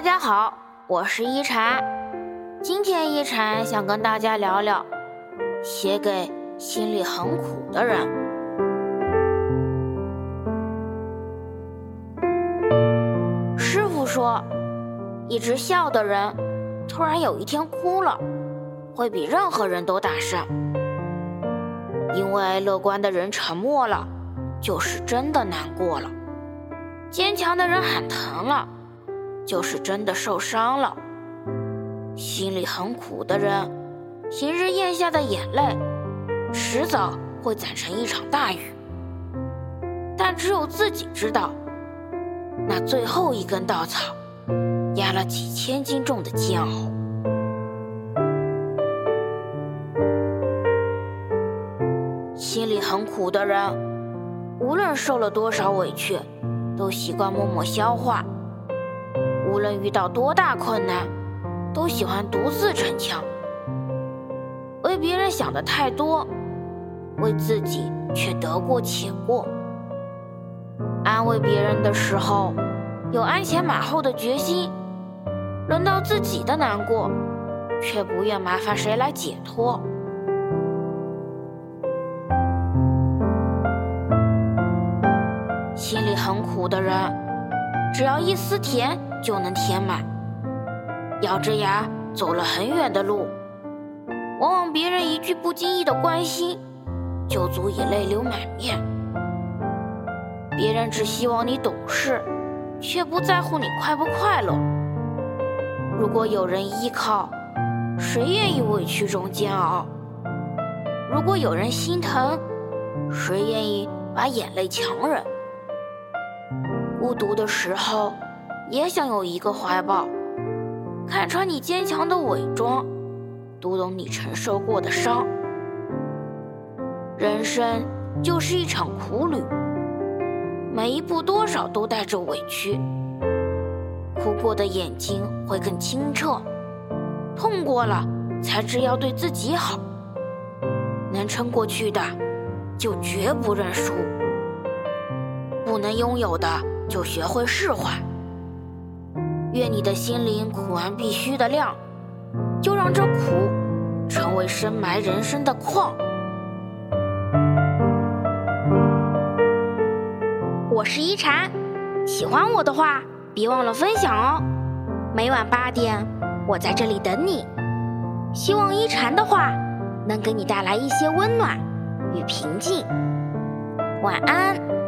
大家好，我是一禅。今天一禅想跟大家聊聊，写给心里很苦的人。师傅说，一直笑的人，突然有一天哭了，会比任何人都大声。因为乐观的人沉默了，就是真的难过了；坚强的人喊疼了。就是真的受伤了，心里很苦的人，平日咽下的眼泪，迟早会攒成一场大雨。但只有自己知道，那最后一根稻草，压了几千斤重的煎熬。心里很苦的人，无论受了多少委屈，都习惯默默消化。无论遇到多大困难，都喜欢独自逞强，为别人想的太多，为自己却得过且过。安慰别人的时候，有鞍前马后的决心；轮到自己的难过，却不愿麻烦谁来解脱。心里很苦的人，只要一丝甜。就能填满。咬着牙走了很远的路，往往别人一句不经意的关心，就足以泪流满面。别人只希望你懂事，却不在乎你快不快乐。如果有人依靠，谁愿意委屈中煎熬？如果有人心疼，谁愿意把眼泪强忍？孤独的时候。也想有一个怀抱，看穿你坚强的伪装，读懂你承受过的伤。人生就是一场苦旅，每一步多少都带着委屈。哭过的眼睛会更清澈，痛过了才知要对自己好。能撑过去的，就绝不认输；不能拥有的，就学会释怀。愿你的心灵苦完必须的亮，就让这苦成为深埋人生的矿。我是一禅，喜欢我的话别忘了分享哦。每晚八点，我在这里等你。希望一禅的话能给你带来一些温暖与平静。晚安。